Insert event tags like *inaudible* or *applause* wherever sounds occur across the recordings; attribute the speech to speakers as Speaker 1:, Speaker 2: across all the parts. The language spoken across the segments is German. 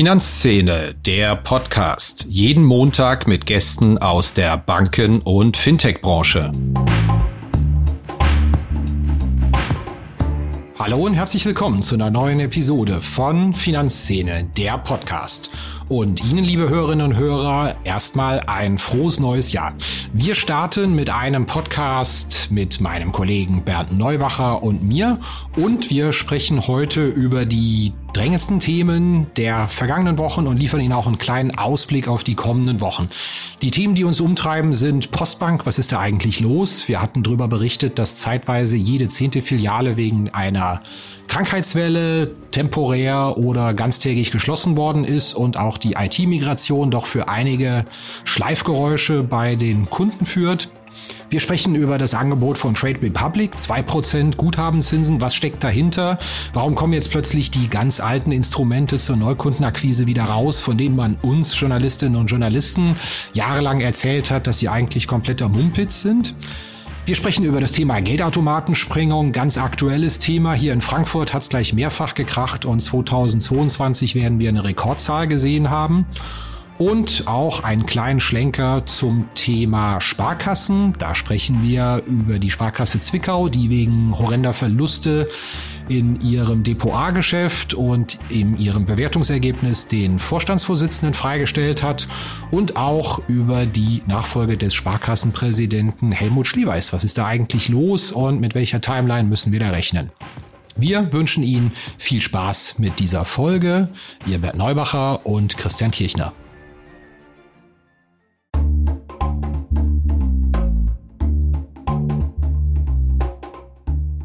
Speaker 1: Finanzszene, der Podcast. Jeden Montag mit Gästen aus der Banken- und Fintech-Branche. Hallo und herzlich willkommen zu einer neuen Episode von Finanzszene, der Podcast. Und Ihnen, liebe Hörerinnen und Hörer, erstmal ein frohes neues Jahr. Wir starten mit einem Podcast mit meinem Kollegen Bernd Neubacher und mir. Und wir sprechen heute über die drängendsten Themen der vergangenen Wochen und liefern Ihnen auch einen kleinen Ausblick auf die kommenden Wochen. Die Themen, die uns umtreiben, sind Postbank. Was ist da eigentlich los? Wir hatten darüber berichtet, dass zeitweise jede zehnte Filiale wegen einer Krankheitswelle temporär oder ganztägig geschlossen worden ist und auch die IT-Migration doch für einige Schleifgeräusche bei den Kunden führt. Wir sprechen über das Angebot von Trade Republic, 2% Guthabenzinsen. Was steckt dahinter? Warum kommen jetzt plötzlich die ganz alten Instrumente zur Neukundenakquise wieder raus, von denen man uns Journalistinnen und Journalisten jahrelang erzählt hat, dass sie eigentlich kompletter Mumpitz sind? Wir sprechen über das Thema Geldautomatensprengung, ganz aktuelles Thema. Hier in Frankfurt hat es gleich mehrfach gekracht und 2022 werden wir eine Rekordzahl gesehen haben. Und auch einen kleinen Schlenker zum Thema Sparkassen. Da sprechen wir über die Sparkasse Zwickau, die wegen horrender Verluste in ihrem Depot A-Geschäft und in ihrem Bewertungsergebnis den Vorstandsvorsitzenden freigestellt hat und auch über die Nachfolge des Sparkassenpräsidenten Helmut Schlieweis. Was ist da eigentlich los und mit welcher Timeline müssen wir da rechnen? Wir wünschen Ihnen viel Spaß mit dieser Folge. Ihr Bert Neubacher und Christian Kirchner.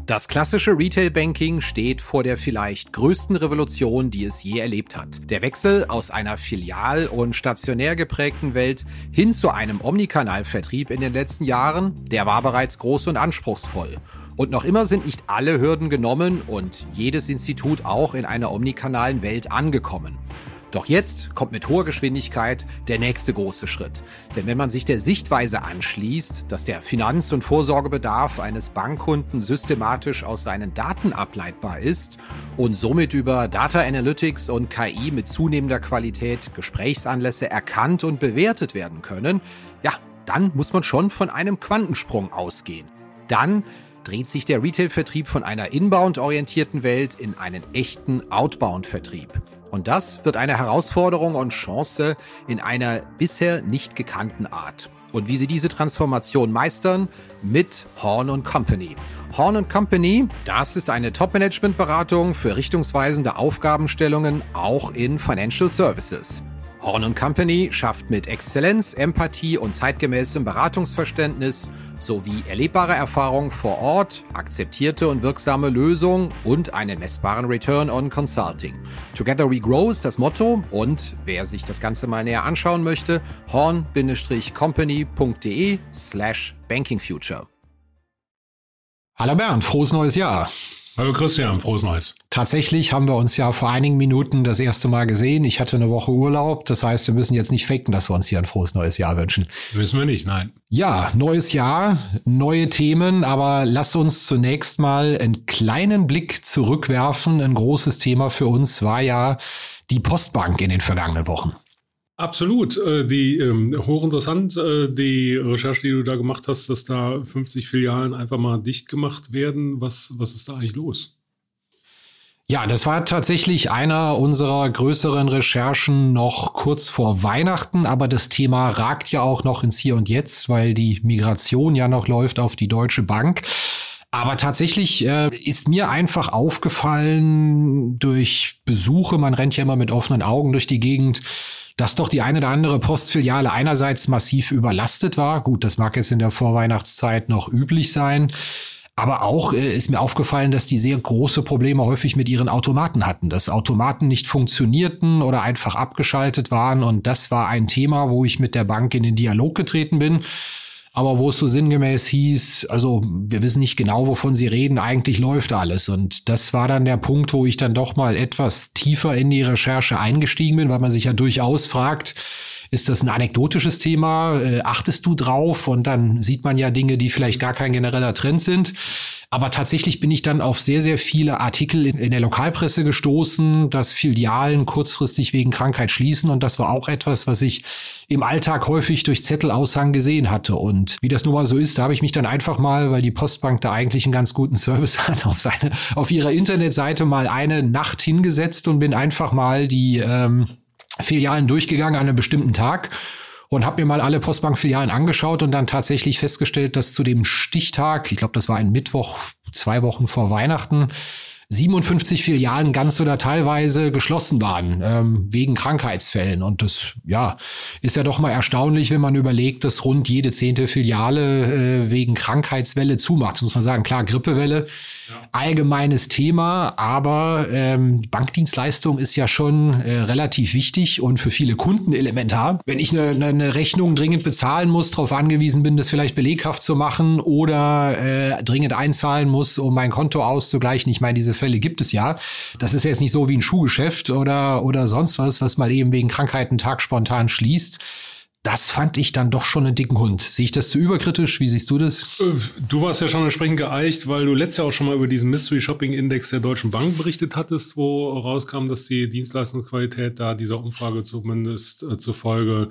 Speaker 1: Das klassische Retail-Banking steht vor der vielleicht größten Revolution, die es je erlebt hat. Der Wechsel aus einer filial- und stationär geprägten Welt hin zu einem Omnikanal-Vertrieb in den letzten Jahren, der war bereits groß und anspruchsvoll. Und noch immer sind nicht alle Hürden genommen und jedes Institut auch in einer omnikanalen Welt angekommen. Doch jetzt kommt mit hoher Geschwindigkeit der nächste große Schritt. Denn wenn man sich der Sichtweise anschließt, dass der Finanz- und Vorsorgebedarf eines Bankkunden systematisch aus seinen Daten ableitbar ist und somit über Data Analytics und KI mit zunehmender Qualität Gesprächsanlässe erkannt und bewertet werden können, ja, dann muss man schon von einem Quantensprung ausgehen. Dann dreht sich der Retail-Vertrieb von einer inbound-orientierten Welt in einen echten Outbound-Vertrieb. Und das wird eine Herausforderung und Chance in einer bisher nicht gekannten Art. Und wie sie diese Transformation meistern? Mit Horn Company. Horn Company, das ist eine Top-Management-Beratung für richtungsweisende Aufgabenstellungen auch in Financial Services. Horn Company schafft mit Exzellenz, Empathie und zeitgemäßem Beratungsverständnis sowie erlebbare Erfahrung vor Ort, akzeptierte und wirksame Lösungen und einen messbaren Return on Consulting. Together we grow ist das Motto und wer sich das Ganze mal näher anschauen möchte, horn-company.de slash bankingfuture. Hallo Bernd, frohes neues Jahr.
Speaker 2: Hallo Christian, frohes Neues.
Speaker 1: Tatsächlich haben wir uns ja vor einigen Minuten das erste Mal gesehen. Ich hatte eine Woche Urlaub. Das heißt, wir müssen jetzt nicht faken, dass wir uns hier ein frohes neues Jahr wünschen.
Speaker 2: Wissen wir nicht, nein.
Speaker 1: Ja, neues Jahr, neue Themen, aber lass uns zunächst mal einen kleinen Blick zurückwerfen. Ein großes Thema für uns war ja die Postbank in den vergangenen Wochen.
Speaker 2: Absolut. Äh, die ähm, hochinteressant, äh, die Recherche, die du da gemacht hast, dass da 50 Filialen einfach mal dicht gemacht werden. Was, was ist da eigentlich los?
Speaker 1: Ja, das war tatsächlich einer unserer größeren Recherchen noch kurz vor Weihnachten, aber das Thema ragt ja auch noch ins Hier und Jetzt, weil die Migration ja noch läuft auf die Deutsche Bank. Aber tatsächlich äh, ist mir einfach aufgefallen durch Besuche, man rennt ja immer mit offenen Augen durch die Gegend, dass doch die eine oder andere Postfiliale einerseits massiv überlastet war. Gut, das mag jetzt in der Vorweihnachtszeit noch üblich sein. Aber auch äh, ist mir aufgefallen, dass die sehr große Probleme häufig mit ihren Automaten hatten, dass Automaten nicht funktionierten oder einfach abgeschaltet waren. Und das war ein Thema, wo ich mit der Bank in den Dialog getreten bin aber wo es so sinngemäß hieß, also wir wissen nicht genau, wovon sie reden, eigentlich läuft alles. Und das war dann der Punkt, wo ich dann doch mal etwas tiefer in die Recherche eingestiegen bin, weil man sich ja durchaus fragt, ist das ein anekdotisches Thema? Äh, achtest du drauf? Und dann sieht man ja Dinge, die vielleicht gar kein genereller Trend sind. Aber tatsächlich bin ich dann auf sehr, sehr viele Artikel in, in, der Lokalpresse gestoßen, dass Filialen kurzfristig wegen Krankheit schließen. Und das war auch etwas, was ich im Alltag häufig durch Zettelaushang gesehen hatte. Und wie das nun mal so ist, da habe ich mich dann einfach mal, weil die Postbank da eigentlich einen ganz guten Service *laughs* hat, auf, seine, auf ihrer Internetseite mal eine Nacht hingesetzt und bin einfach mal die ähm, Filialen durchgegangen an einem bestimmten Tag und habe mir mal alle Postbankfilialen angeschaut und dann tatsächlich festgestellt, dass zu dem Stichtag, ich glaube, das war ein Mittwoch, zwei Wochen vor Weihnachten, 57 Filialen ganz oder teilweise geschlossen waren ähm, wegen Krankheitsfällen. Und das ja ist ja doch mal erstaunlich, wenn man überlegt, dass rund jede zehnte Filiale äh, wegen Krankheitswelle zumacht. Das muss man sagen, klar, Grippewelle, ja. allgemeines Thema, aber ähm, Bankdienstleistung ist ja schon äh, relativ wichtig und für viele Kunden elementar. Wenn ich eine, eine Rechnung dringend bezahlen muss, darauf angewiesen bin, das vielleicht beleghaft zu machen oder äh, dringend einzahlen muss, um mein Konto auszugleichen. Ich meine, diese Fälle gibt es ja. Das ist jetzt nicht so wie ein Schuhgeschäft oder, oder sonst was, was mal eben wegen Krankheiten Tag spontan schließt. Das fand ich dann doch schon einen dicken Hund. Sehe ich das zu überkritisch? Wie siehst du das?
Speaker 2: Äh, du warst ja schon entsprechend geeicht, weil du letztes Jahr auch schon mal über diesen Mystery Shopping Index der Deutschen Bank berichtet hattest, wo rauskam, dass die Dienstleistungsqualität da dieser Umfrage zumindest äh, zufolge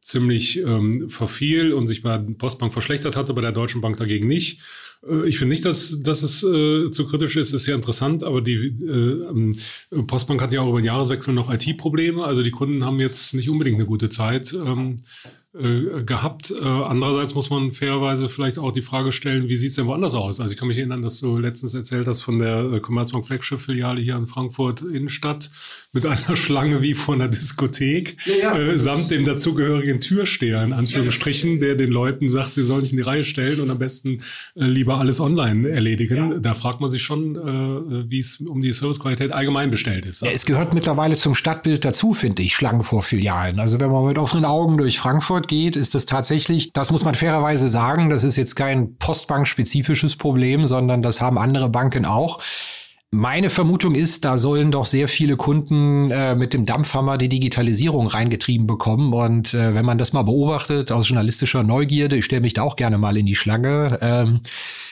Speaker 2: ziemlich ähm, verfiel und sich bei Postbank verschlechtert hatte, bei der Deutschen Bank dagegen nicht. Äh, ich finde nicht, dass, dass es äh, zu kritisch ist, ist ja interessant, aber die äh, ähm, Postbank hat ja auch über den Jahreswechsel noch IT-Probleme, also die Kunden haben jetzt nicht unbedingt eine gute Zeit. Ähm, äh, gehabt. Äh, andererseits muss man fairerweise vielleicht auch die Frage stellen, wie sieht es denn woanders aus? Also ich kann mich erinnern, dass du letztens erzählt hast von der äh, Commerzbank Flagship-Filiale hier in Frankfurt Innenstadt mit einer *laughs* Schlange wie vor einer Diskothek, ja, ja. Äh, samt dem dazugehörigen Türsteher in Anführungsstrichen, der den Leuten sagt, sie sollen sich in die Reihe stellen und am besten äh, lieber alles online erledigen. Ja. Da fragt man sich schon, äh, wie es um die Servicequalität allgemein bestellt ist.
Speaker 1: Es gehört mittlerweile zum Stadtbild dazu, finde ich, Schlangen vor Filialen. Also wenn man mit offenen Augen durch Frankfurt Frankfurt geht, ist das tatsächlich, das muss man fairerweise sagen, das ist jetzt kein Postbank-spezifisches Problem, sondern das haben andere Banken auch. Meine Vermutung ist, da sollen doch sehr viele Kunden äh, mit dem Dampfhammer die Digitalisierung reingetrieben bekommen. Und äh, wenn man das mal beobachtet aus journalistischer Neugierde, ich stelle mich da auch gerne mal in die Schlange, ähm,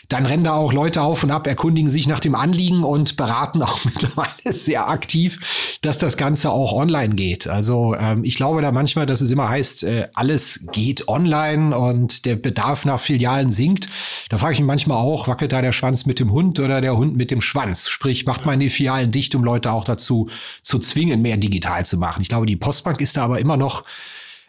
Speaker 1: dann rennen da auch Leute auf und ab, erkundigen sich nach dem Anliegen und beraten auch *laughs* mittlerweile sehr aktiv, dass das Ganze auch online geht. Also ähm, ich glaube da manchmal, dass es immer heißt, äh, alles geht online und der Bedarf nach Filialen sinkt. Da frage ich mich manchmal auch, wackelt da der Schwanz mit dem Hund oder der Hund mit dem Schwanz? Sprich, macht man die Filialen dicht, um Leute auch dazu zu zwingen, mehr digital zu machen. Ich glaube, die Postbank ist da aber immer noch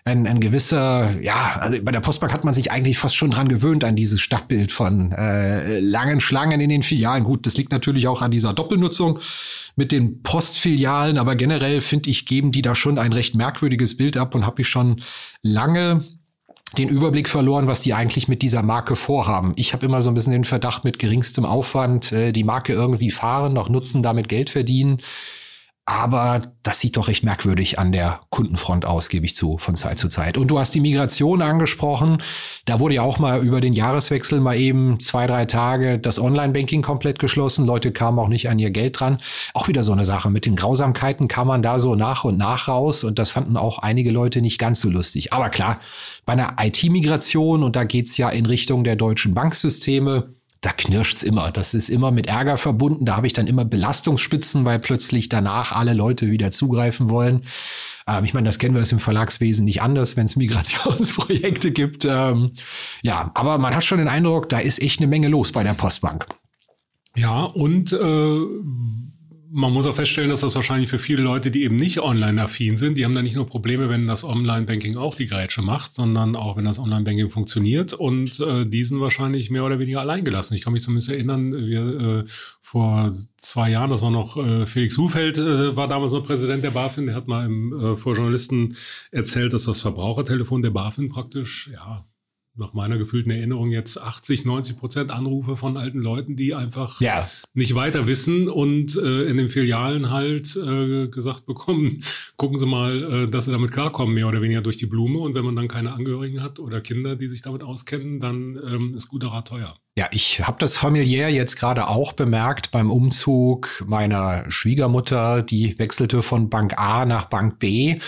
Speaker 1: ein, ein gewisser, ja, also bei der Postbank hat man sich eigentlich fast schon dran gewöhnt an dieses Stadtbild von äh, langen Schlangen in den Filialen. Gut, das liegt natürlich auch an dieser Doppelnutzung mit den Postfilialen, aber generell finde ich, geben die da schon ein recht merkwürdiges Bild ab und habe ich schon lange den Überblick verloren, was die eigentlich mit dieser Marke vorhaben. Ich habe immer so ein bisschen den Verdacht, mit geringstem Aufwand äh, die Marke irgendwie fahren, noch nutzen, damit Geld verdienen. Aber das sieht doch recht merkwürdig an der Kundenfront aus, gebe ich zu, von Zeit zu Zeit. Und du hast die Migration angesprochen. Da wurde ja auch mal über den Jahreswechsel mal eben zwei, drei Tage das Online-Banking komplett geschlossen. Leute kamen auch nicht an ihr Geld dran. Auch wieder so eine Sache. Mit den Grausamkeiten kam man da so nach und nach raus. Und das fanden auch einige Leute nicht ganz so lustig. Aber klar, bei einer IT-Migration, und da geht's ja in Richtung der deutschen Banksysteme, da knirscht's immer. Das ist immer mit Ärger verbunden. Da habe ich dann immer Belastungsspitzen, weil plötzlich danach alle Leute wieder zugreifen wollen. Ähm, ich meine, das kennen wir aus dem Verlagswesen nicht anders, wenn es Migrationsprojekte *laughs* gibt. Ähm, ja, aber man hat schon den Eindruck, da ist echt eine Menge los bei der Postbank.
Speaker 2: Ja, und äh, man muss auch feststellen, dass das wahrscheinlich für viele Leute, die eben nicht online-affin sind, die haben da nicht nur Probleme, wenn das Online-Banking auch die Grätsche macht, sondern auch, wenn das Online-Banking funktioniert und äh, die sind wahrscheinlich mehr oder weniger alleingelassen. Ich kann mich zumindest erinnern, wir äh, vor zwei Jahren, das war noch äh, Felix Hufeld, äh, war damals noch Präsident der BaFin, der hat mal im, äh, vor Journalisten erzählt, dass das Verbrauchertelefon der BaFin praktisch, ja, nach meiner gefühlten Erinnerung jetzt 80, 90 Prozent Anrufe von alten Leuten, die einfach ja. nicht weiter wissen und äh, in den Filialen halt äh, gesagt bekommen, *laughs* gucken Sie mal, äh, dass Sie damit klarkommen, mehr oder weniger durch die Blume. Und wenn man dann keine Angehörigen hat oder Kinder, die sich damit auskennen, dann ähm, ist guter Rat teuer.
Speaker 1: Ja, ich habe das familiär jetzt gerade auch bemerkt beim Umzug meiner Schwiegermutter, die wechselte von Bank A nach Bank B.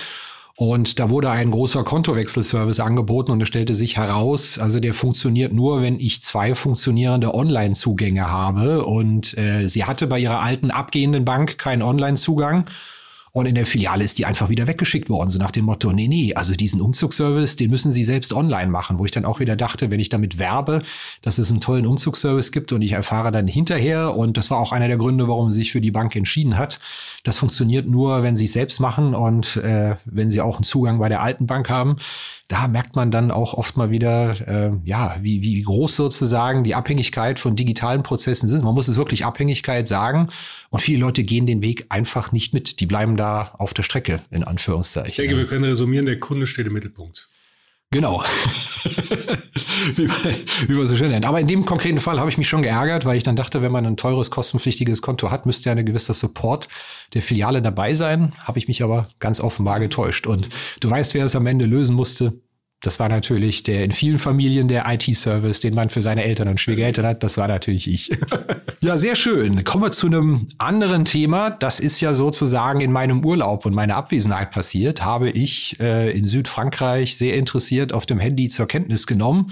Speaker 1: Und da wurde ein großer Kontowechselservice angeboten und es stellte sich heraus, also der funktioniert nur, wenn ich zwei funktionierende Online-Zugänge habe. Und äh, sie hatte bei ihrer alten abgehenden Bank keinen Online-Zugang. Und in der Filiale ist die einfach wieder weggeschickt worden, so nach dem Motto, nee, nee, also diesen Umzugsservice, den müssen Sie selbst online machen, wo ich dann auch wieder dachte, wenn ich damit werbe, dass es einen tollen Umzugsservice gibt und ich erfahre dann hinterher, und das war auch einer der Gründe, warum sie sich für die Bank entschieden hat, das funktioniert nur, wenn Sie es selbst machen und äh, wenn Sie auch einen Zugang bei der alten Bank haben da merkt man dann auch oft mal wieder, äh, ja, wie, wie groß sozusagen die Abhängigkeit von digitalen Prozessen sind. Man muss es wirklich Abhängigkeit sagen. Und viele Leute gehen den Weg einfach nicht mit. Die bleiben da auf der Strecke, in Anführungszeichen. Ich
Speaker 2: denke, wir können resumieren, der Kunde steht im Mittelpunkt.
Speaker 1: Genau. *laughs* wie, wie man so schön nennt. Aber in dem konkreten Fall habe ich mich schon geärgert, weil ich dann dachte, wenn man ein teures, kostenpflichtiges Konto hat, müsste ja eine gewisse Support der Filiale dabei sein. Habe ich mich aber ganz offenbar getäuscht. Und du weißt, wer es am Ende lösen musste. Das war natürlich der in vielen Familien der IT-Service, den man für seine Eltern und Schwiegereltern hat. Das war natürlich ich. *laughs* ja, sehr schön. Kommen wir zu einem anderen Thema. Das ist ja sozusagen in meinem Urlaub und meiner Abwesenheit passiert. Habe ich äh, in Südfrankreich sehr interessiert auf dem Handy zur Kenntnis genommen.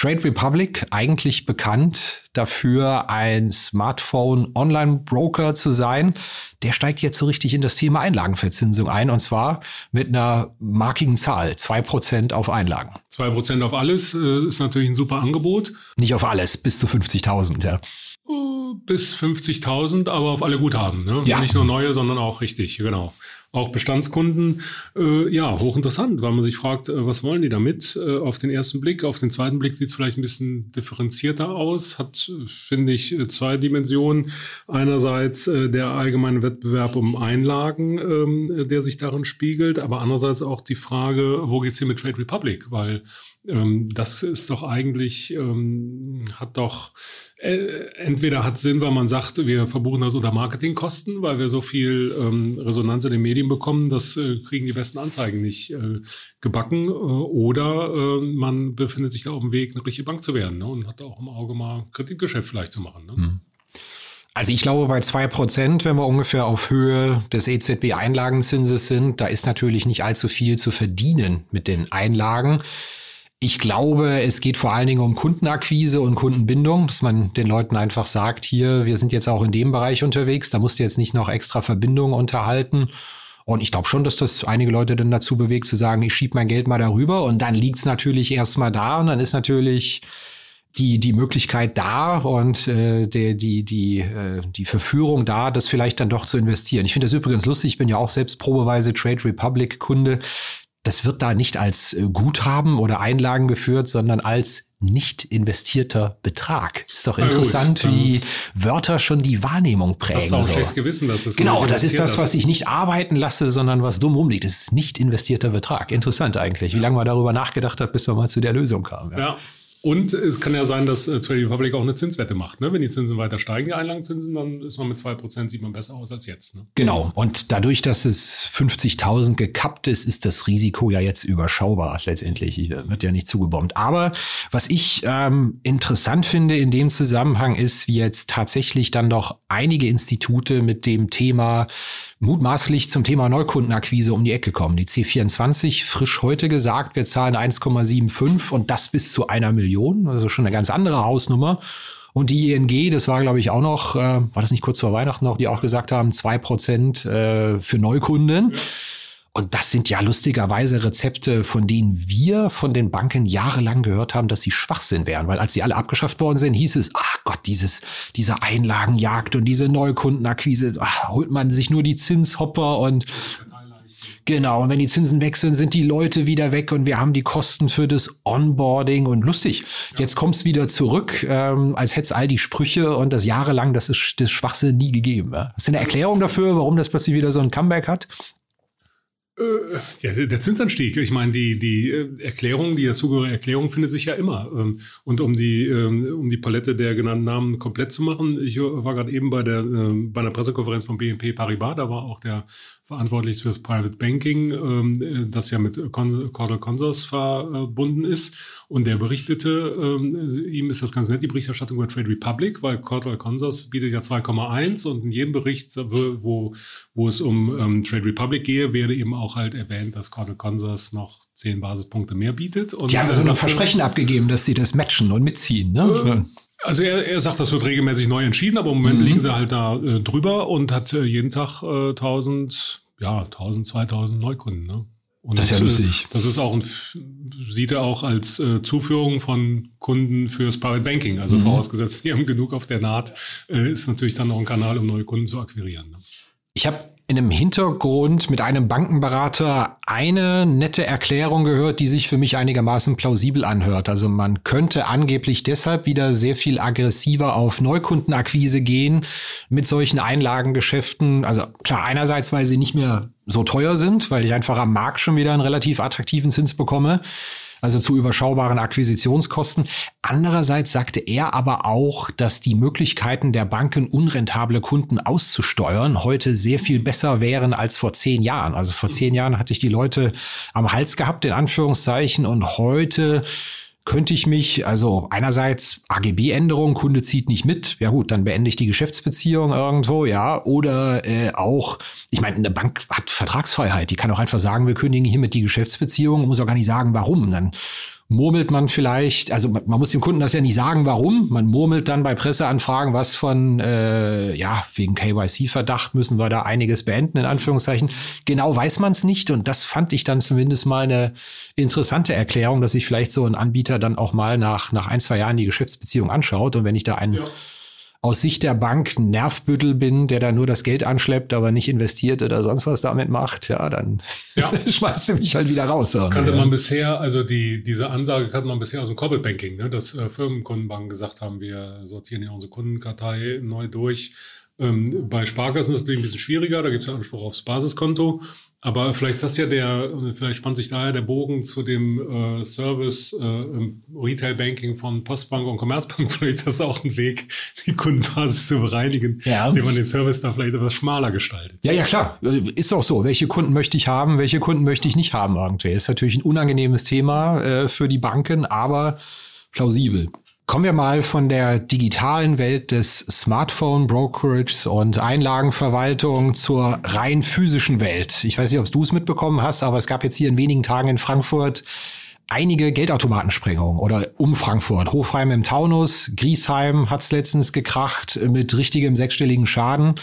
Speaker 1: Trade Republic, eigentlich bekannt dafür, ein Smartphone-Online-Broker zu sein, der steigt jetzt so richtig in das Thema Einlagenverzinsung ein und zwar mit einer markigen Zahl, zwei Prozent auf Einlagen.
Speaker 2: Zwei Prozent auf alles äh, ist natürlich ein super Angebot.
Speaker 1: Nicht auf alles, bis zu 50.000, ja.
Speaker 2: Äh, bis 50.000, aber auf alle Guthaben. Ne? Ja. Nicht nur neue, sondern auch richtig, genau auch Bestandskunden, äh, ja, hochinteressant, weil man sich fragt, äh, was wollen die damit? Äh, auf den ersten Blick, auf den zweiten Blick sieht es vielleicht ein bisschen differenzierter aus, hat, finde ich, äh, zwei Dimensionen. Einerseits äh, der allgemeine Wettbewerb um Einlagen, ähm, der sich darin spiegelt, aber andererseits auch die Frage, wo geht's hier mit Trade Republic? Weil ähm, das ist doch eigentlich, ähm, hat doch äh, entweder hat Sinn, weil man sagt, wir verbuchen das unter Marketingkosten, weil wir so viel ähm, Resonanz in den Medien bekommen, das äh, kriegen die besten Anzeigen nicht äh, gebacken. Äh, oder äh, man befindet sich da auf dem Weg, eine richtige Bank zu werden ne? und hat auch im Auge mal Kreditgeschäft vielleicht zu machen. Ne? Mhm.
Speaker 1: Also ich glaube, bei zwei Prozent, wenn wir ungefähr auf Höhe des EZB-Einlagenzinses sind, da ist natürlich nicht allzu viel zu verdienen mit den Einlagen. Ich glaube, es geht vor allen Dingen um Kundenakquise und Kundenbindung, dass man den Leuten einfach sagt, hier, wir sind jetzt auch in dem Bereich unterwegs, da musst du jetzt nicht noch extra Verbindungen unterhalten. Und ich glaube schon, dass das einige Leute dann dazu bewegt, zu sagen, ich schiebe mein Geld mal darüber und dann liegt's natürlich erstmal da und dann ist natürlich die, die Möglichkeit da und äh, der, die, die, äh, die Verführung da, das vielleicht dann doch zu investieren. Ich finde das übrigens lustig, ich bin ja auch selbst probeweise Trade Republic Kunde das wird da nicht als äh, Guthaben oder Einlagen geführt, sondern als nicht investierter Betrag. Ist doch interessant, ja, wie Wörter schon die Wahrnehmung prägen. Hast
Speaker 2: du auch so. schlechtes Gewissen, dass es
Speaker 1: Genau, das ist das, was ich nicht arbeiten lasse, sondern was dumm rumliegt. Das ist nicht investierter Betrag. Interessant eigentlich, wie lange man darüber nachgedacht hat, bis man mal zu der Lösung kam.
Speaker 2: Ja. ja. Und es kann ja sein, dass äh, Trade Republic auch eine Zinswette macht. Ne? Wenn die Zinsen weiter steigen, die Einlagenzinsen, dann ist man mit zwei Prozent sieht man besser aus als jetzt. Ne?
Speaker 1: Genau. Und dadurch, dass es 50.000 gekappt ist, ist das Risiko ja jetzt überschaubar letztendlich. Wird ja nicht zugebombt. Aber was ich ähm, interessant finde in dem Zusammenhang ist, wie jetzt tatsächlich dann doch einige Institute mit dem Thema mutmaßlich zum Thema Neukundenakquise um die Ecke kommen. Die C24 frisch heute gesagt, wir zahlen 1,75 und das bis zu einer Million, also schon eine ganz andere Hausnummer. Und die ING, das war, glaube ich, auch noch, äh, war das nicht kurz vor Weihnachten noch, die auch gesagt haben, zwei Prozent äh, für Neukunden. Ja. Und das sind ja lustigerweise Rezepte, von denen wir von den Banken jahrelang gehört haben, dass sie Schwachsinn wären. Weil als sie alle abgeschafft worden sind, hieß es, ach Gott, dieses, diese Einlagenjagd und diese Neukundenakquise, ach, holt man sich nur die Zinshopper und Genau, und wenn die Zinsen wechseln, sind die Leute wieder weg und wir haben die Kosten für das Onboarding und lustig. Jetzt kommt es wieder zurück, ähm, als hätte es all die Sprüche und das jahrelang, das ist das Schwachsinn nie gegeben. Ja? Hast du eine Erklärung dafür, warum das plötzlich wieder so ein Comeback hat?
Speaker 2: Äh, ja, der Zinsanstieg. Ich meine, die, die äh, Erklärung, die dazugehörige Erklärung findet sich ja immer. Ähm, und um die, ähm, um die Palette der genannten Namen komplett zu machen, ich war gerade eben bei der, ähm, bei einer Pressekonferenz von BNP Paribas, da war auch der verantwortlich für Private Banking, ähm, das ja mit Cordell Consors verbunden ist. Und der berichtete, ähm, ihm ist das ganz nett, die Berichterstattung über Trade Republic, weil Cordell Consors bietet ja 2,1 und in jedem Bericht, wo, wo es um ähm, Trade Republic gehe, werde eben auch halt erwähnt, dass Cordell Consors noch zehn Basispunkte mehr bietet.
Speaker 1: Und die haben so ein Versprechen abgegeben, dass sie das matchen und mitziehen. Ne?
Speaker 2: Also er, er sagt, das wird regelmäßig neu entschieden, aber im Moment mhm. liegen sie halt da äh, drüber und hat äh, jeden Tag äh, 1000, ja, 1000, 2000 Neukunden. Ne? Und
Speaker 1: das ist ja äh, lustig.
Speaker 2: Das ist auch ein, sieht er auch als äh, Zuführung von Kunden fürs Private Banking. Also mhm. vorausgesetzt, die haben genug auf der Naht, äh, ist natürlich dann auch ein Kanal, um neue Kunden zu akquirieren. Ne?
Speaker 1: Ich habe in einem Hintergrund mit einem Bankenberater eine nette Erklärung gehört, die sich für mich einigermaßen plausibel anhört. Also man könnte angeblich deshalb wieder sehr viel aggressiver auf Neukundenakquise gehen mit solchen Einlagengeschäften. Also klar, einerseits, weil sie nicht mehr so teuer sind, weil ich einfach am Markt schon wieder einen relativ attraktiven Zins bekomme also zu überschaubaren Akquisitionskosten. Andererseits sagte er aber auch, dass die Möglichkeiten der Banken, unrentable Kunden auszusteuern, heute sehr viel besser wären als vor zehn Jahren. Also vor zehn Jahren hatte ich die Leute am Hals gehabt, in Anführungszeichen, und heute könnte ich mich, also einerseits AGB-Änderung, Kunde zieht nicht mit, ja gut, dann beende ich die Geschäftsbeziehung irgendwo, ja, oder äh, auch, ich meine, eine Bank hat Vertragsfreiheit, die kann auch einfach sagen, wir kündigen hiermit die Geschäftsbeziehung, muss auch gar nicht sagen, warum, dann murmelt man vielleicht, also man muss dem Kunden das ja nicht sagen, warum. Man murmelt dann bei Presseanfragen was von, äh, ja, wegen KYC-Verdacht müssen wir da einiges beenden, in Anführungszeichen. Genau weiß man es nicht und das fand ich dann zumindest mal eine interessante Erklärung, dass sich vielleicht so ein Anbieter dann auch mal nach, nach ein, zwei Jahren die Geschäftsbeziehung anschaut und wenn ich da einen ja aus Sicht der Bank ein Nervbüttel bin, der da nur das Geld anschleppt, aber nicht investiert oder sonst was damit macht, ja, dann ja. *laughs* schmeißt du mich halt wieder raus.
Speaker 2: Kannte man bisher, also die, diese Ansage kannte man bisher aus dem Corporate Banking, ne, dass äh, Firmenkundenbanken gesagt haben, wir sortieren ja unsere Kundenkartei neu durch. Ähm, bei Sparkassen ist es natürlich ein bisschen schwieriger, da gibt es ja Anspruch aufs Basiskonto. Aber vielleicht ist das ja der, vielleicht spannt sich daher der Bogen zu dem äh, Service äh, im Retail Banking von Postbank und Commerzbank. *laughs* Vielleicht ist das auch ein Weg, die Kundenbasis zu bereinigen, ja. indem man den Service da vielleicht etwas schmaler gestaltet.
Speaker 1: Ja, ja, klar. Ist auch so. Welche Kunden möchte ich haben, welche Kunden möchte ich nicht haben irgendwie? Ist natürlich ein unangenehmes Thema äh, für die Banken, aber plausibel. Kommen wir mal von der digitalen Welt des Smartphone Brokerage und Einlagenverwaltung zur rein physischen Welt. Ich weiß nicht, ob du es mitbekommen hast, aber es gab jetzt hier in wenigen Tagen in Frankfurt einige Geldautomatensprengungen oder um Frankfurt. Hofheim im Taunus, Griesheim hat's letztens gekracht mit richtigem sechsstelligen Schaden.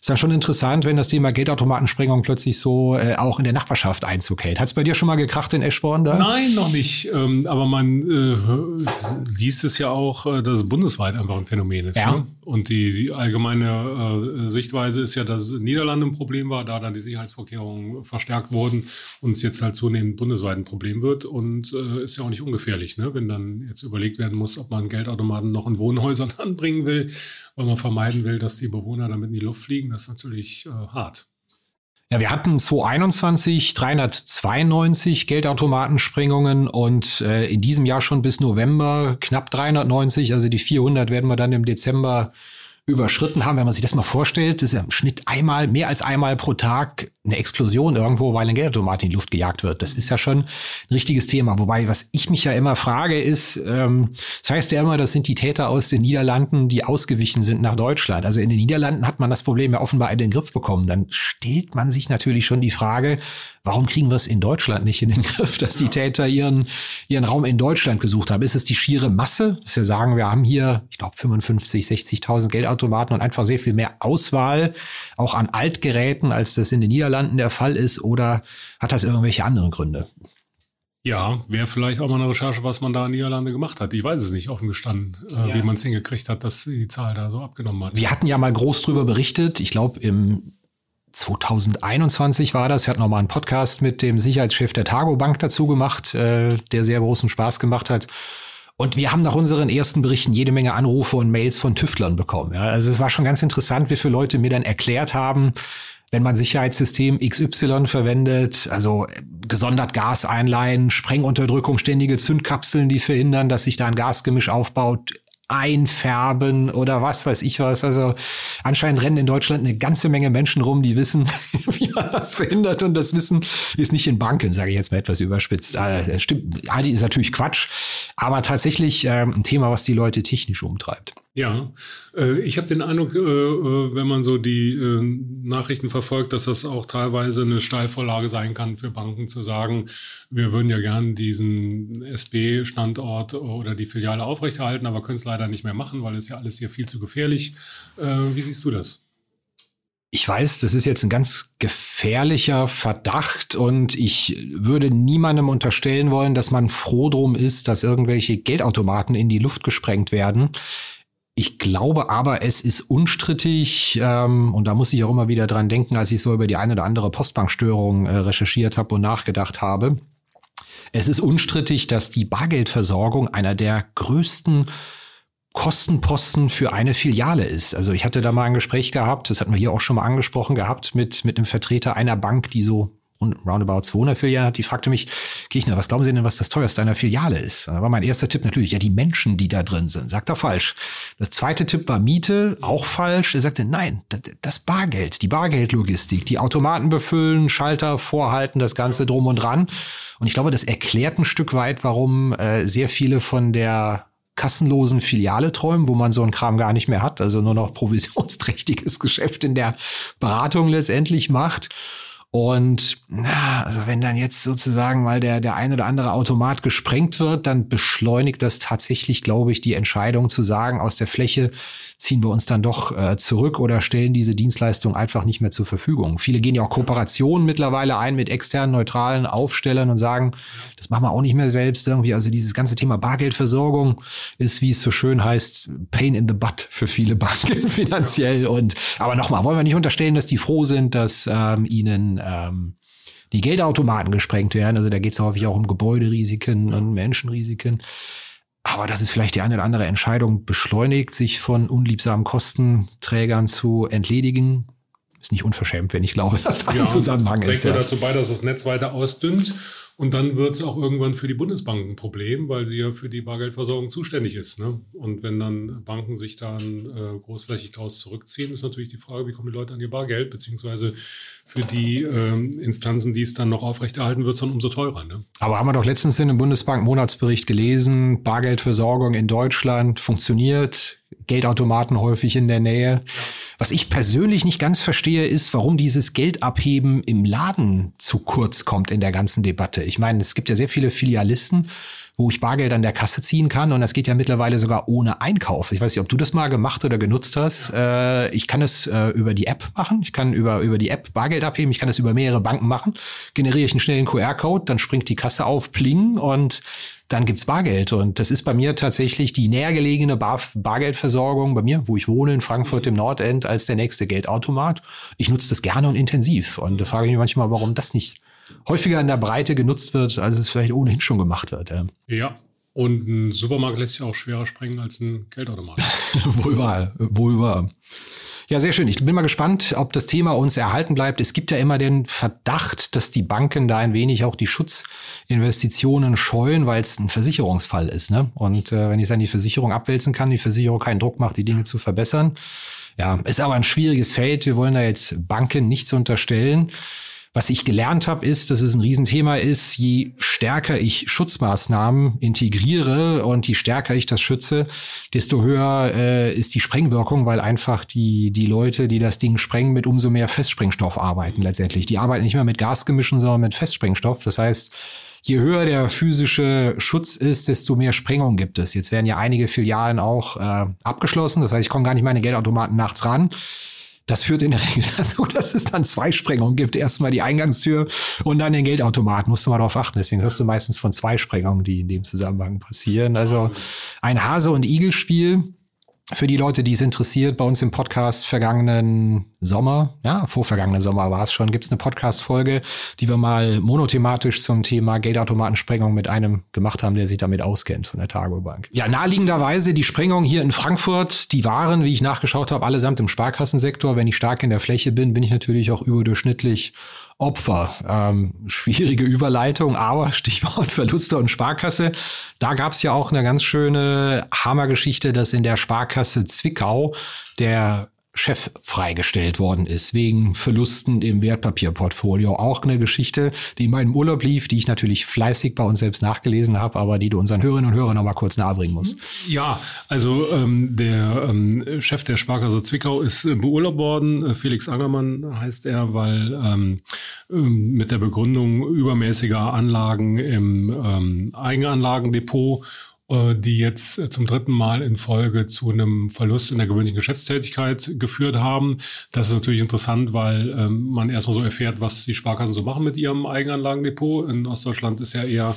Speaker 1: Ist dann schon interessant, wenn das Thema Geldautomatensprengung plötzlich so äh, auch in der Nachbarschaft Einzug hält. Hat's bei dir schon mal gekracht in Eschborn
Speaker 2: da? Nein, noch nicht. Ähm, aber man äh, liest es ja auch, äh, dass es bundesweit einfach ein Phänomen ist. Ja. Ne? Und die, die allgemeine äh, Sichtweise ist ja, dass Niederlande ein Problem war, da dann die Sicherheitsvorkehrungen verstärkt wurden und es jetzt halt zunehmend bundesweit ein Problem wird. Und äh, ist ja auch nicht ungefährlich, ne? wenn dann jetzt überlegt werden muss, ob man Geldautomaten noch in Wohnhäusern *laughs* anbringen will, weil man vermeiden will, dass die Bewohner damit in die Luft fliegen. Das ist natürlich äh, hart.
Speaker 1: Ja, wir hatten 2021 392 Geldautomatensprengungen und äh, in diesem Jahr schon bis November knapp 390. Also die 400 werden wir dann im Dezember überschritten haben, wenn man sich das mal vorstellt, das ist ja im Schnitt einmal, mehr als einmal pro Tag eine Explosion irgendwo, weil ein Geldautomat in die Luft gejagt wird. Das ist ja schon ein richtiges Thema. Wobei, was ich mich ja immer frage, ist, ähm, das heißt ja immer, das sind die Täter aus den Niederlanden, die ausgewichen sind nach Deutschland. Also in den Niederlanden hat man das Problem ja offenbar in den Griff bekommen. Dann stellt man sich natürlich schon die Frage, Warum kriegen wir es in Deutschland nicht in den *laughs* Griff, dass die Täter ihren, ihren Raum in Deutschland gesucht haben? Ist es die schiere Masse, dass wir sagen, wir haben hier, ich glaube, 55, 60.000 Geldautomaten und einfach sehr viel mehr Auswahl, auch an Altgeräten, als das in den Niederlanden der Fall ist? Oder hat das irgendwelche anderen Gründe?
Speaker 2: Ja, wäre vielleicht auch mal eine Recherche, was man da in Niederlande gemacht hat. Ich weiß es nicht, offen gestanden, äh, ja. wie man es hingekriegt hat, dass die Zahl da so abgenommen hat.
Speaker 1: Wir hatten ja mal groß drüber berichtet. Ich glaube, im 2021 war das. Wir hatten noch mal einen Podcast mit dem Sicherheitschef der Targo Bank dazu gemacht, äh, der sehr großen Spaß gemacht hat. Und wir haben nach unseren ersten Berichten jede Menge Anrufe und Mails von Tüftlern bekommen. Ja, also es war schon ganz interessant, wie viele Leute mir dann erklärt haben, wenn man Sicherheitssystem XY verwendet, also gesondert Gaseinleihen, Sprengunterdrückung, ständige Zündkapseln, die verhindern, dass sich da ein Gasgemisch aufbaut, einfärben oder was weiß ich was. Also anscheinend rennen in Deutschland eine ganze Menge Menschen rum, die wissen, *laughs* wie man das verhindert und das Wissen ist nicht in Banken, sage ich jetzt mal etwas überspitzt. Äh, stimmt, ist natürlich Quatsch, aber tatsächlich äh, ein Thema, was die Leute technisch umtreibt.
Speaker 2: Ja, äh, ich habe den Eindruck, äh, äh, wenn man so die Nachrichten verfolgt, dass das auch teilweise eine Steilvorlage sein kann für Banken zu sagen, wir würden ja gern diesen SB-Standort oder die Filiale aufrechterhalten, aber können es leider nicht mehr machen, weil es ja alles hier viel zu gefährlich. Wie siehst du das?
Speaker 1: Ich weiß, das ist jetzt ein ganz gefährlicher Verdacht und ich würde niemandem unterstellen wollen, dass man froh drum ist, dass irgendwelche Geldautomaten in die Luft gesprengt werden. Ich glaube aber, es ist unstrittig, ähm, und da muss ich auch immer wieder dran denken, als ich so über die eine oder andere Postbankstörung äh, recherchiert habe und nachgedacht habe. Es ist unstrittig, dass die Bargeldversorgung einer der größten Kostenposten für eine Filiale ist. Also ich hatte da mal ein Gespräch gehabt, das hatten wir hier auch schon mal angesprochen gehabt, mit, mit einem Vertreter einer Bank, die so roundabout 200 Filialen hat, die fragte mich, Kirchner, was glauben Sie denn, was das teuerste einer Filiale ist? Da war mein erster Tipp natürlich, ja, die Menschen, die da drin sind. Sagt er falsch. Das zweite Tipp war Miete, auch falsch. Er sagte, nein, das Bargeld, die Bargeldlogistik, die Automaten befüllen, Schalter vorhalten, das Ganze drum und dran. Und ich glaube, das erklärt ein Stück weit, warum äh, sehr viele von der kassenlosen Filiale träumen, wo man so einen Kram gar nicht mehr hat, also nur noch provisionsträchtiges *laughs* Geschäft in der Beratung letztendlich macht. Und na, also wenn dann jetzt sozusagen mal der, der ein oder andere Automat gesprengt wird, dann beschleunigt das tatsächlich, glaube ich, die Entscheidung zu sagen, aus der Fläche ziehen wir uns dann doch äh, zurück oder stellen diese Dienstleistung einfach nicht mehr zur Verfügung. Viele gehen ja auch Kooperationen mittlerweile ein mit externen, neutralen Aufstellern und sagen, das machen wir auch nicht mehr selbst irgendwie. Also dieses ganze Thema Bargeldversorgung ist, wie es so schön heißt, Pain in the Butt für viele Banken *laughs* finanziell. Und aber nochmal, wollen wir nicht unterstellen, dass die froh sind, dass ähm, ihnen ähm, die Geldautomaten gesprengt werden. Also da geht es häufig auch um Gebäuderisiken und Menschenrisiken. Aber das ist vielleicht die eine oder andere Entscheidung beschleunigt, sich von unliebsamen Kostenträgern zu entledigen. Ist nicht unverschämt, wenn ich glaube, dass da ein ja, Zusammenhang ist.
Speaker 2: Trägt ja. dazu bei, dass das Netz weiter ausdünnt und dann wird es auch irgendwann für die Bundesbank ein Problem, weil sie ja für die Bargeldversorgung zuständig ist. Ne? Und wenn dann Banken sich dann äh, großflächig daraus zurückziehen, ist natürlich die Frage, wie kommen die Leute an ihr Bargeld, beziehungsweise für die äh, Instanzen, die es dann noch aufrechterhalten, wird dann umso teurer. Ne?
Speaker 1: Aber haben wir doch letztens in dem Bundesbank-Monatsbericht gelesen, Bargeldversorgung in Deutschland funktioniert, Geldautomaten häufig in der Nähe. Was ich persönlich nicht ganz verstehe, ist, warum dieses Geldabheben im Laden zu kurz kommt in der ganzen Debatte. Ich meine, es gibt ja sehr viele Filialisten, wo ich Bargeld an der Kasse ziehen kann und das geht ja mittlerweile sogar ohne Einkauf. Ich weiß nicht, ob du das mal gemacht oder genutzt hast. Äh, ich kann es äh, über die App machen. Ich kann über, über die App Bargeld abheben. Ich kann es über mehrere Banken machen. Generiere ich einen schnellen QR-Code, dann springt die Kasse auf, pling und dann gibt's Bargeld. Und das ist bei mir tatsächlich die nähergelegene Bar Bargeldversorgung bei mir, wo ich wohne, in Frankfurt im Nordend, als der nächste Geldautomat. Ich nutze das gerne und intensiv. Und da frage ich mich manchmal, warum das nicht häufiger in der Breite genutzt wird, als es vielleicht ohnehin schon gemacht wird.
Speaker 2: Ja. ja. Und ein Supermarkt lässt sich auch schwerer sprengen als ein Geldautomat. *laughs*
Speaker 1: wohl wahr, wohl wahr. Ja, sehr schön. Ich bin mal gespannt, ob das Thema uns erhalten bleibt. Es gibt ja immer den Verdacht, dass die Banken da ein wenig auch die Schutzinvestitionen scheuen, weil es ein Versicherungsfall ist. Ne? Und äh, wenn ich es an die Versicherung abwälzen kann, die Versicherung keinen Druck macht, die Dinge zu verbessern. Ja, ist aber ein schwieriges Feld. Wir wollen da jetzt Banken nichts unterstellen. Was ich gelernt habe, ist, dass es ein Riesenthema ist, je stärker ich Schutzmaßnahmen integriere und je stärker ich das schütze, desto höher äh, ist die Sprengwirkung, weil einfach die, die Leute, die das Ding sprengen, mit umso mehr Festsprengstoff arbeiten letztendlich. Die arbeiten nicht mehr mit Gasgemischen, sondern mit Festsprengstoff. Das heißt, je höher der physische Schutz ist, desto mehr Sprengung gibt es. Jetzt werden ja einige Filialen auch äh, abgeschlossen. Das heißt, ich komme gar nicht meine Geldautomaten nachts ran. Das führt in der Regel *laughs* dazu, dass es dann zwei Sprengungen gibt. Erstmal die Eingangstür und dann den Geldautomat. Musst du mal darauf achten. Deswegen hörst du meistens von zwei Sprengungen, die in dem Zusammenhang passieren. Also ein Hase- und Igel-Spiel für die Leute, die es interessiert, bei uns im Podcast vergangenen Sommer, ja, vorvergangenen Sommer war es schon, gibt es eine Podcast-Folge, die wir mal monothematisch zum Thema Geldautomatensprengung mit einem gemacht haben, der sich damit auskennt von der Targo Bank. Ja, naheliegenderweise die Sprengung hier in Frankfurt, die waren, wie ich nachgeschaut habe, allesamt im Sparkassensektor. Wenn ich stark in der Fläche bin, bin ich natürlich auch überdurchschnittlich Opfer. Ähm, schwierige Überleitung, aber *laughs* Stichwort Verluste und Sparkasse. Da gab es ja auch eine ganz schöne Hammergeschichte, dass in der Sparkasse Zwickau der Chef freigestellt worden ist, wegen Verlusten im Wertpapierportfolio. Auch eine Geschichte, die in meinem Urlaub lief, die ich natürlich fleißig bei uns selbst nachgelesen habe, aber die du unseren Hörerinnen und Hörern noch mal kurz nahebringen musst.
Speaker 2: Ja, also ähm, der ähm, Chef der Sparkasse Zwickau ist äh, beurlaubt worden. Felix Angermann heißt er, weil ähm, ähm mit der Begründung übermäßiger Anlagen im ähm, Eigenanlagendepot äh, die jetzt äh, zum dritten Mal in Folge zu einem Verlust in der gewöhnlichen Geschäftstätigkeit geführt haben. Das ist natürlich interessant, weil ähm, man erstmal so erfährt, was die Sparkassen so machen mit ihrem Eigenanlagendepot. In Ostdeutschland ist ja eher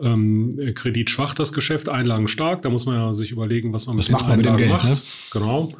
Speaker 2: ähm, kreditschwach das Geschäft, Einlagen stark. Da muss man ja sich überlegen, was man
Speaker 1: das
Speaker 2: mit den
Speaker 1: Einlagen mit Geld, macht. Ne?
Speaker 2: Genau.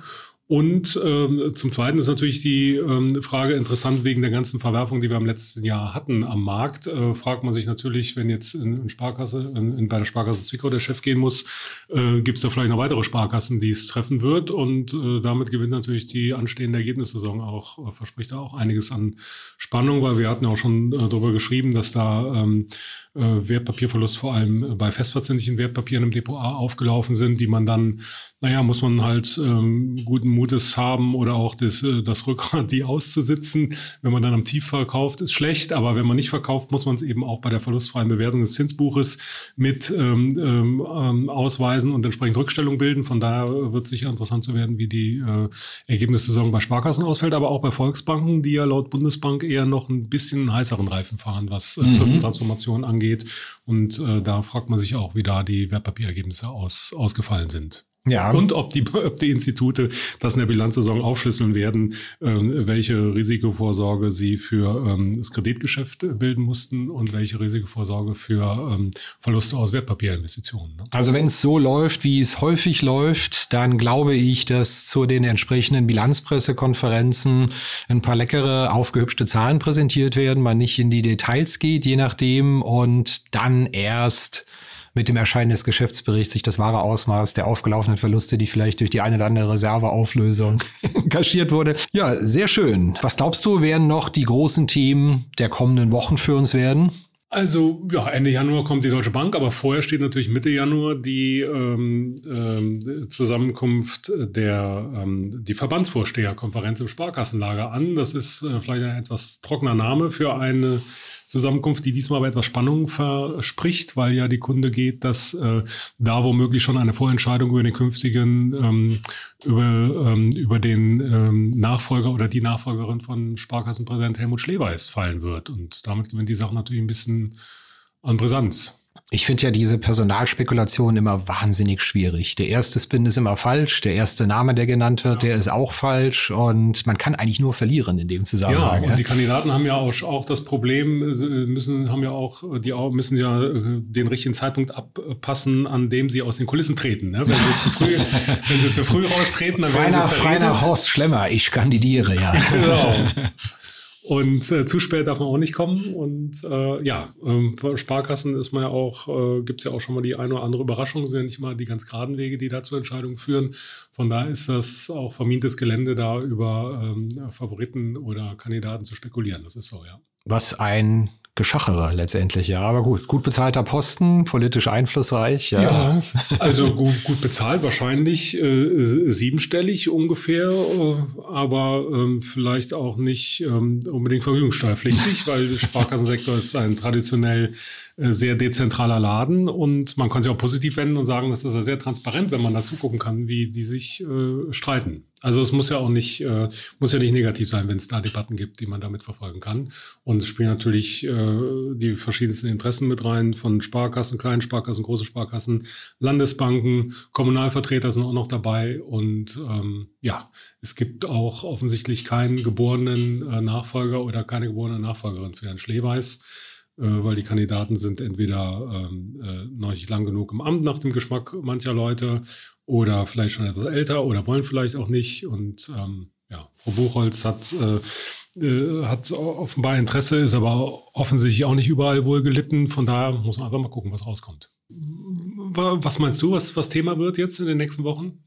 Speaker 2: Und ähm, zum Zweiten ist natürlich die ähm, Frage interessant wegen der ganzen Verwerfung, die wir im letzten Jahr hatten am Markt. Äh, fragt man sich natürlich, wenn jetzt in, in Sparkasse, in, in, bei der Sparkasse Zwickau der Chef gehen muss, äh, gibt es da vielleicht noch weitere Sparkassen, die es treffen wird. Und äh, damit gewinnt natürlich die anstehende Ergebnissaison auch, äh, verspricht da auch einiges an Spannung, weil wir hatten ja auch schon äh, darüber geschrieben, dass da ähm, äh, Wertpapierverlust vor allem bei festverzinslichen Wertpapieren im Depot A aufgelaufen sind, die man dann naja, muss man halt ähm, guten Mutes haben oder auch das, äh, das Rückgrat, die auszusitzen. Wenn man dann am Tief verkauft, ist schlecht, aber wenn man nicht verkauft, muss man es eben auch bei der verlustfreien Bewertung des Zinsbuches mit ähm, ähm, ausweisen und entsprechend Rückstellung bilden. Von daher wird es sicher interessant zu werden, wie die äh, Ergebnissaison bei Sparkassen ausfällt, aber auch bei Volksbanken, die ja laut Bundesbank eher noch ein bisschen heißeren Reifen fahren, was äh, mhm. Angeht. Und äh, da fragt man sich auch, wie da die Wertpapierergebnisse aus, ausgefallen sind. Ja. Und ob die, ob die Institute das in der Bilanzsaison aufschlüsseln werden, äh, welche Risikovorsorge sie für ähm, das Kreditgeschäft bilden mussten und welche Risikovorsorge für ähm, Verluste aus Wertpapierinvestitionen. Ne?
Speaker 1: Also wenn es so läuft, wie es häufig läuft, dann glaube ich, dass zu den entsprechenden Bilanzpressekonferenzen ein paar leckere, aufgehübschte Zahlen präsentiert werden, man nicht in die Details geht, je nachdem, und dann erst mit dem Erscheinen des Geschäftsberichts sich das wahre Ausmaß der aufgelaufenen Verluste, die vielleicht durch die eine oder andere Reserveauflösung *laughs* kaschiert wurde. Ja, sehr schön. Was glaubst du, werden noch die großen Themen der kommenden Wochen für uns werden?
Speaker 2: Also ja, Ende Januar kommt die Deutsche Bank, aber vorher steht natürlich Mitte Januar die ähm, ähm, Zusammenkunft der ähm, die Verbandsvorsteherkonferenz im Sparkassenlager an. Das ist äh, vielleicht ein etwas trockener Name für eine Zusammenkunft, die diesmal aber etwas Spannung verspricht, weil ja die Kunde geht, dass äh, da womöglich schon eine Vorentscheidung über den künftigen, ähm, über, ähm, über den ähm, Nachfolger oder die Nachfolgerin von Sparkassenpräsident Helmut Schleweis fallen wird. Und damit gewinnt die Sache natürlich ein bisschen an Brisanz.
Speaker 1: Ich finde ja diese Personalspekulation immer wahnsinnig schwierig. Der erste Spin ist immer falsch, der erste Name, der genannt wird, ja. der ist auch falsch und man kann eigentlich nur verlieren in dem Zusammenhang.
Speaker 2: Ja, und die Kandidaten haben ja auch, auch das Problem, müssen haben ja auch die müssen ja äh, den richtigen Zeitpunkt abpassen, an dem sie aus den Kulissen treten. Ne? Wenn sie zu früh, *laughs* wenn sie zu früh raustreten, dann
Speaker 1: werden sie zerredet. Freiner Horst Schlemmer, ich kandidiere ja. *laughs* genau.
Speaker 2: Und äh, zu spät darf man auch nicht kommen. Und äh, ja, ähm, Sparkassen ist man ja auch, äh, gibt es ja auch schon mal die eine oder andere Überraschung, sind ja nicht mal die ganz geraden Wege, die da zu Entscheidungen führen. Von daher ist das auch vermintes Gelände, da über ähm, Favoriten oder Kandidaten zu spekulieren. Das ist so, ja.
Speaker 1: Was ein Geschachere letztendlich, ja. Aber gut, gut bezahlter Posten, politisch einflussreich. Ja, ja
Speaker 2: also gut, gut bezahlt, wahrscheinlich äh, siebenstellig ungefähr, äh, aber ähm, vielleicht auch nicht ähm, unbedingt verfügungssteuerpflichtig, weil der Sparkassensektor ist ein traditionell äh, sehr dezentraler Laden und man kann sich auch positiv wenden und sagen, das ist ja sehr transparent, wenn man da zugucken kann, wie die sich äh, streiten. Also es muss ja auch nicht, äh, muss ja nicht negativ sein, wenn es da Debatten gibt, die man damit verfolgen kann. Und es spielen natürlich äh, die verschiedensten Interessen mit rein, von Sparkassen, kleinen Sparkassen, große Sparkassen, Landesbanken, Kommunalvertreter sind auch noch dabei. Und ähm, ja, es gibt auch offensichtlich keinen geborenen äh, Nachfolger oder keine geborene Nachfolgerin für Herrn Schleweis. Äh, weil die Kandidaten sind entweder ähm, äh, noch nicht lang genug im Amt nach dem Geschmack mancher Leute oder vielleicht schon etwas älter oder wollen vielleicht auch nicht. Und ähm, ja, Frau Buchholz hat, äh, äh, hat offenbar Interesse, ist aber offensichtlich auch nicht überall wohl gelitten. Von daher muss man einfach mal gucken, was rauskommt. Was meinst du, was, was Thema wird jetzt in den nächsten Wochen?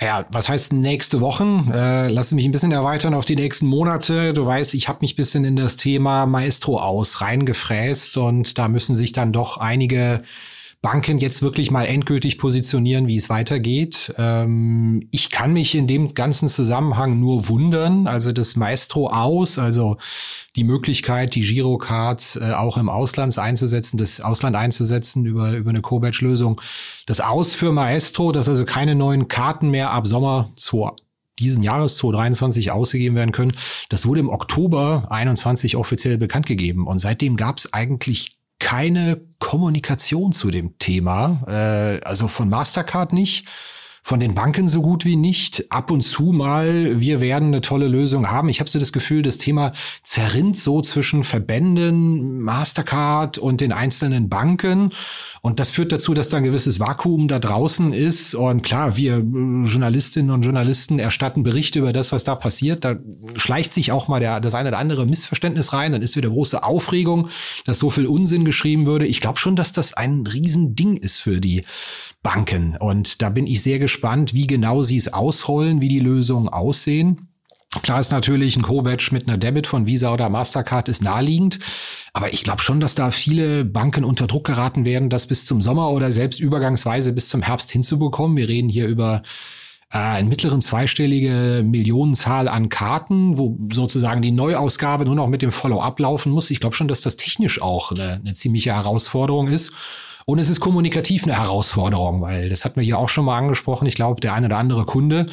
Speaker 1: Ja, was heißt nächste Wochen? Äh, lass mich ein bisschen erweitern auf die nächsten Monate. Du weißt, ich habe mich bisschen in das Thema Maestro aus reingefräst und da müssen sich dann doch einige Banken jetzt wirklich mal endgültig positionieren, wie es weitergeht. Ähm, ich kann mich in dem ganzen Zusammenhang nur wundern. Also das Maestro aus, also die Möglichkeit, die Girocards äh, auch im Ausland einzusetzen, das Ausland einzusetzen über, über eine Co-Batch-Lösung. Das Aus für Maestro, dass also keine neuen Karten mehr ab Sommer zu diesen Jahres 2023 ausgegeben werden können. Das wurde im Oktober 21 offiziell bekannt gegeben und seitdem gab es eigentlich keine Kommunikation zu dem Thema, äh, also von Mastercard nicht von den Banken so gut wie nicht. Ab und zu mal, wir werden eine tolle Lösung haben. Ich habe so das Gefühl, das Thema zerrinnt so zwischen Verbänden, Mastercard und den einzelnen Banken. Und das führt dazu, dass da ein gewisses Vakuum da draußen ist. Und klar, wir äh, Journalistinnen und Journalisten erstatten Berichte über das, was da passiert. Da schleicht sich auch mal der, das eine oder andere Missverständnis rein. Dann ist wieder große Aufregung, dass so viel Unsinn geschrieben würde. Ich glaube schon, dass das ein Riesending ist für die Banken. Und da bin ich sehr gespannt, wie genau sie es ausrollen, wie die Lösungen aussehen. Klar ist natürlich ein Co-Badge mit einer Debit von Visa oder Mastercard ist naheliegend. Aber ich glaube schon, dass da viele Banken unter Druck geraten werden, das bis zum Sommer oder selbst übergangsweise bis zum Herbst hinzubekommen. Wir reden hier über äh, einen mittleren zweistellige Millionenzahl an Karten, wo sozusagen die Neuausgabe nur noch mit dem Follow-up laufen muss. Ich glaube schon, dass das technisch auch eine, eine ziemliche Herausforderung ist. Und es ist kommunikativ eine Herausforderung, weil das hatten wir hier auch schon mal angesprochen. Ich glaube, der eine oder andere Kunde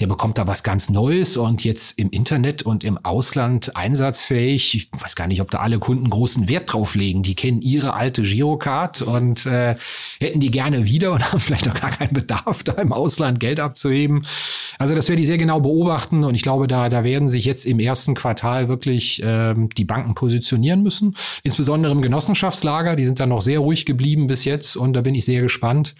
Speaker 1: der bekommt da was ganz Neues und jetzt im Internet und im Ausland einsatzfähig. Ich weiß gar nicht, ob da alle Kunden großen Wert drauf legen. Die kennen ihre alte Girocard und äh, hätten die gerne wieder und *laughs* haben vielleicht auch gar keinen Bedarf, da im Ausland Geld abzuheben. Also das werde ich sehr genau beobachten und ich glaube, da, da werden sich jetzt im ersten Quartal wirklich ähm, die Banken positionieren müssen. Insbesondere im Genossenschaftslager, die sind da noch sehr ruhig geblieben bis jetzt und da bin ich sehr gespannt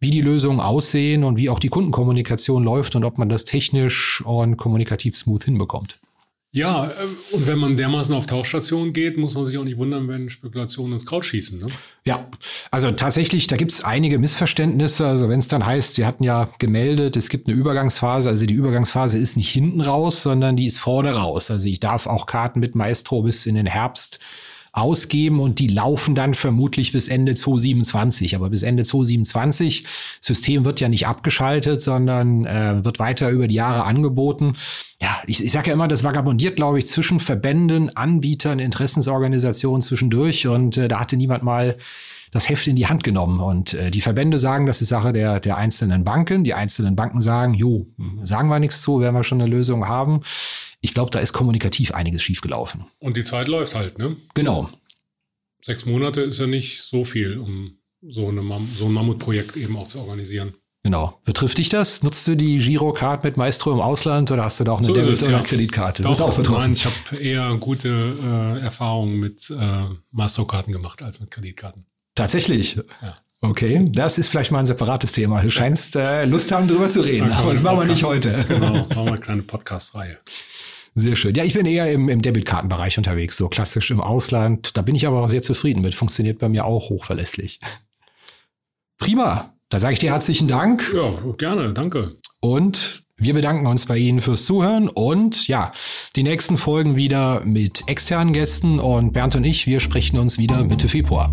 Speaker 1: wie die Lösungen aussehen und wie auch die Kundenkommunikation läuft und ob man das technisch und kommunikativ smooth hinbekommt.
Speaker 2: Ja, äh, und wenn man dermaßen auf Tauchstationen geht, muss man sich auch nicht wundern, wenn Spekulationen ins Kraut schießen. Ne?
Speaker 1: Ja, also tatsächlich, da gibt es einige Missverständnisse. Also wenn es dann heißt, wir hatten ja gemeldet, es gibt eine Übergangsphase. Also die Übergangsphase ist nicht hinten raus, sondern die ist vorne raus. Also ich darf auch Karten mit Maestro bis in den Herbst ausgeben und die laufen dann vermutlich bis Ende 2027. Aber bis Ende 2027, System wird ja nicht abgeschaltet, sondern äh, wird weiter über die Jahre angeboten. Ja, ich, ich sage ja immer, das vagabundiert, glaube ich, zwischen Verbänden, Anbietern, Interessensorganisationen zwischendurch und äh, da hatte niemand mal das Heft in die Hand genommen. Und äh, die Verbände sagen, das ist Sache der, der einzelnen Banken. Die einzelnen Banken sagen, jo, sagen wir nichts zu, werden wir schon eine Lösung haben. Ich glaube, da ist kommunikativ einiges schiefgelaufen.
Speaker 2: Und die Zeit läuft halt, ne?
Speaker 1: Genau.
Speaker 2: Sechs Monate ist ja nicht so viel, um so, eine Mam so ein Mammutprojekt eben auch zu organisieren.
Speaker 1: Genau. Betrifft dich das? Nutzt du die Girocard mit Maestro im Ausland oder hast du da auch eine so Debit- es, oder ja. Kreditkarte?
Speaker 2: Du bist auch betroffen. Nein, ich habe eher gute äh, Erfahrungen mit äh, Masterkarten gemacht als mit Kreditkarten.
Speaker 1: Tatsächlich? Ja. Okay, das ist vielleicht mal ein separates Thema. Du scheinst äh, Lust haben, darüber zu reden, aber das machen wir nicht heute.
Speaker 2: Genau, machen wir eine kleine Podcast-Reihe.
Speaker 1: Sehr schön. Ja, ich bin eher im, im Debitkartenbereich unterwegs, so klassisch im Ausland. Da bin ich aber auch sehr zufrieden mit. Funktioniert bei mir auch hochverlässlich. Prima. Da sage ich dir herzlichen Dank.
Speaker 2: Ja, gerne. Danke.
Speaker 1: Und wir bedanken uns bei Ihnen fürs Zuhören und ja, die nächsten Folgen wieder mit externen Gästen und Bernd und ich, wir sprechen uns wieder Mitte Februar.